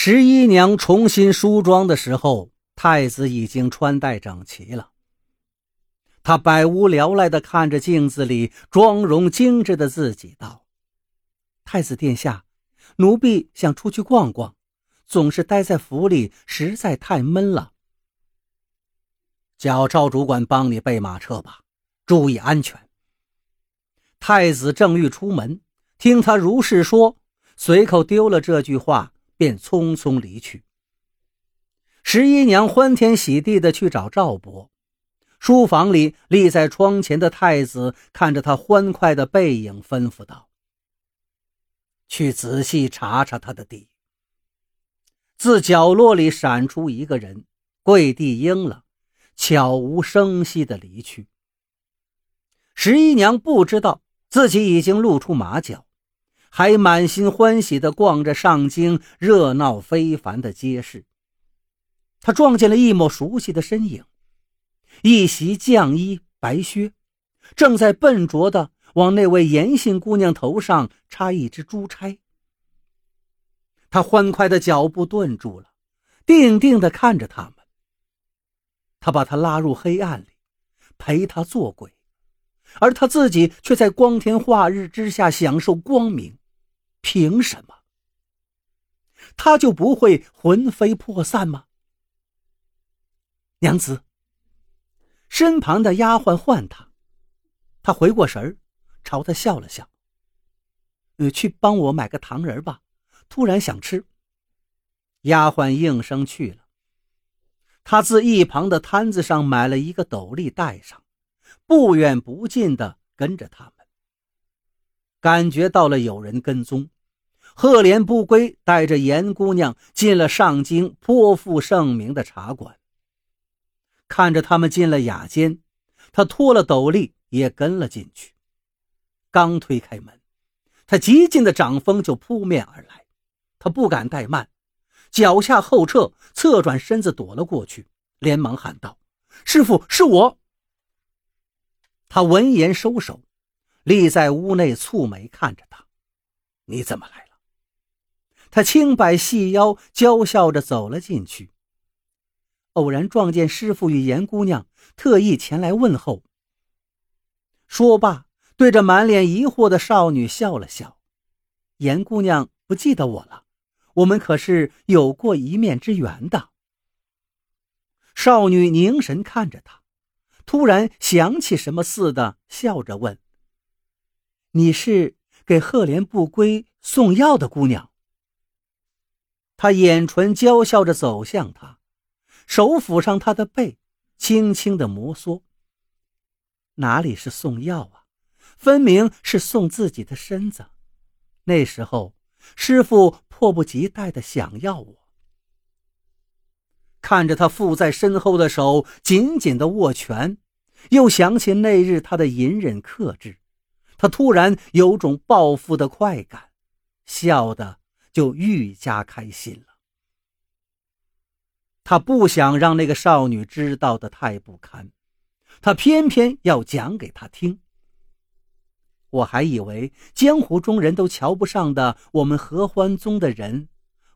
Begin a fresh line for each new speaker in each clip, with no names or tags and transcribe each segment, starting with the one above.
十一娘重新梳妆的时候，太子已经穿戴整齐了。他百无聊赖地看着镜子里妆容精致的自己，道：“太子殿下，奴婢想出去逛逛，总是待在府里实在太闷了。
叫赵主管帮你备马车吧，注意安全。”
太子正欲出门，听他如是说，随口丢了这句话。便匆匆离去。十一娘欢天喜地的去找赵伯。书房里，立在窗前的太子看着他欢快的背影，吩咐道：“去仔细查查他的地。”自角落里闪出一个人，跪地应了，悄无声息的离去。十一娘不知道自己已经露出马脚。还满心欢喜地逛着上京热闹非凡的街市，他撞见了一抹熟悉的身影，一袭绛衣白靴，正在笨拙地往那位严姓姑娘头上插一支珠钗。他欢快的脚步顿住了，定定地看着他们。他把她拉入黑暗里，陪她做鬼。而他自己却在光天化日之下享受光明，凭什么？他就不会魂飞魄散吗？娘子，身旁的丫鬟唤他，他回过神儿，朝他笑了笑。呃，去帮我买个糖人吧，突然想吃。丫鬟应声去了。他自一旁的摊子上买了一个斗笠戴上。不远不近的跟着他们，感觉到了有人跟踪。赫连不归带着严姑娘进了上京颇负盛名的茶馆。看着他们进了雅间，他脱了斗笠也跟了进去。刚推开门，他极劲的掌风就扑面而来，他不敢怠慢，脚下后撤，侧转身子躲了过去，连忙喊道：“师傅，是我。”他闻言收手，立在屋内蹙眉看着他：“你怎么来了？”他轻摆细腰，娇笑着走了进去。偶然撞见师傅与严姑娘，特意前来问候。说罢，对着满脸疑惑的少女笑了笑：“严姑娘不记得我了？我们可是有过一面之缘的。”少女凝神看着他。突然想起什么似的，笑着问：“你是给赫连不归送药的姑娘？”他眼唇娇笑着走向他，手抚上他的背，轻轻的摩挲。哪里是送药啊，分明是送自己的身子。那时候，师傅迫不及待的想要我。看着他附在身后的手紧紧的握拳，又想起那日他的隐忍克制，他突然有种报复的快感，笑得就愈加开心了。他不想让那个少女知道的太不堪，他偏偏要讲给她听。我还以为江湖中人都瞧不上的我们合欢宗的人。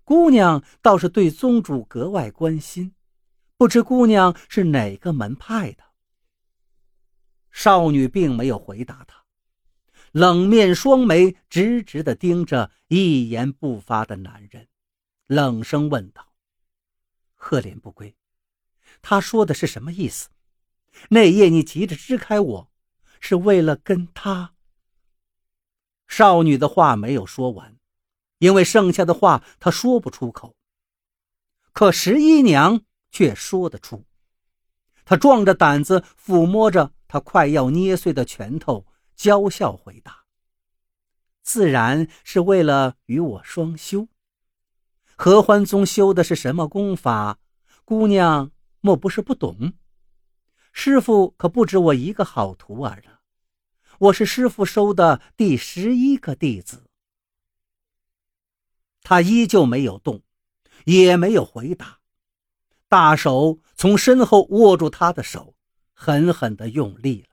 姑娘倒是对宗主格外关心，不知姑娘是哪个门派的？少女并没有回答他，冷面双眉直直地盯着一言不发的男人，冷声问道：“赫连不归，他说的是什么意思？那夜你急着支开我，是为了跟他？”少女的话没有说完。因为剩下的话他说不出口，可十一娘却说得出。她壮着胆子抚摸着她快要捏碎的拳头，娇笑回答：“自然是为了与我双修。合欢宗修的是什么功法？姑娘莫不是不懂？师傅可不止我一个好徒儿了，我是师傅收的第十一个弟子。”他依旧没有动，也没有回答，大手从身后握住他的手，狠狠地用力了。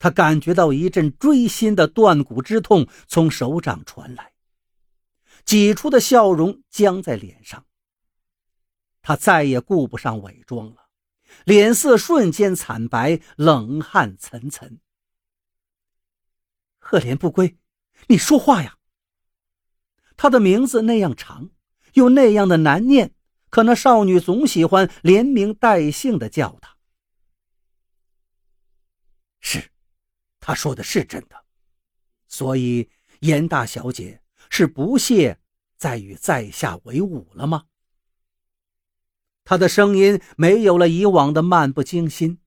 他感觉到一阵锥心的断骨之痛从手掌传来，挤出的笑容僵在脸上。他再也顾不上伪装了，脸色瞬间惨白，冷汗涔涔。赫连不归，你说话呀！他的名字那样长，又那样的难念，可那少女总喜欢连名带姓的叫他。是，他说的是真的，所以严大小姐是不屑再与在下为伍了吗？他的声音没有了以往的漫不经心，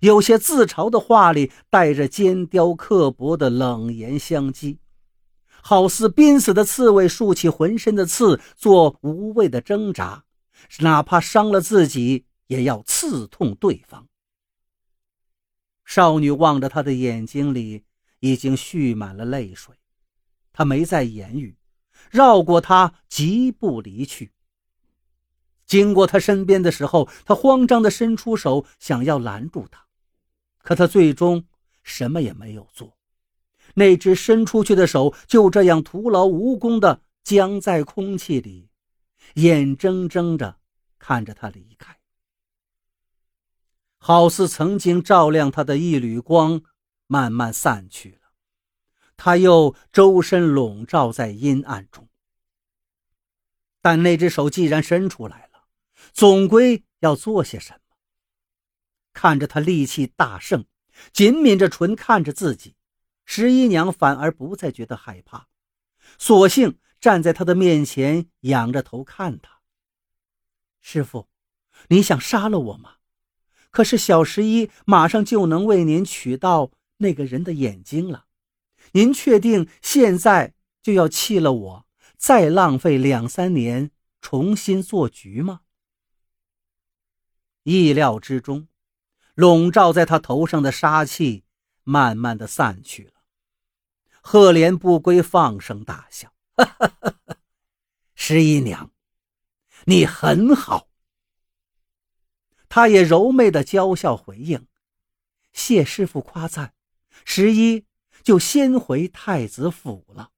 有些自嘲的话里带着尖刁刻薄的冷言相讥，好似濒死的刺猬竖起浑身的刺，做无谓的挣扎，哪怕伤了自己，也要刺痛对方。少女望着他的眼睛里已经蓄满了泪水，他没再言语，绕过他，疾步离去。经过他身边的时候，他慌张地伸出手想要拦住他，可他最终什么也没有做。那只伸出去的手就这样徒劳无功地僵在空气里，眼睁睁地看着他离开，好似曾经照亮他的一缕光慢慢散去了，他又周身笼罩在阴暗中。但那只手既然伸出来了。总归要做些什么。看着他力气大盛，紧抿着唇看着自己，十一娘反而不再觉得害怕，索性站在他的面前，仰着头看他。师傅，你想杀了我吗？可是小十一马上就能为您取到那个人的眼睛了，您确定现在就要弃了我，再浪费两三年重新做局吗？意料之中，笼罩在他头上的杀气慢慢的散去了。赫连不归放声大笑：“十一娘，你很好。”他也柔媚的娇笑回应：“谢师傅夸赞，十一就先回太子府了。”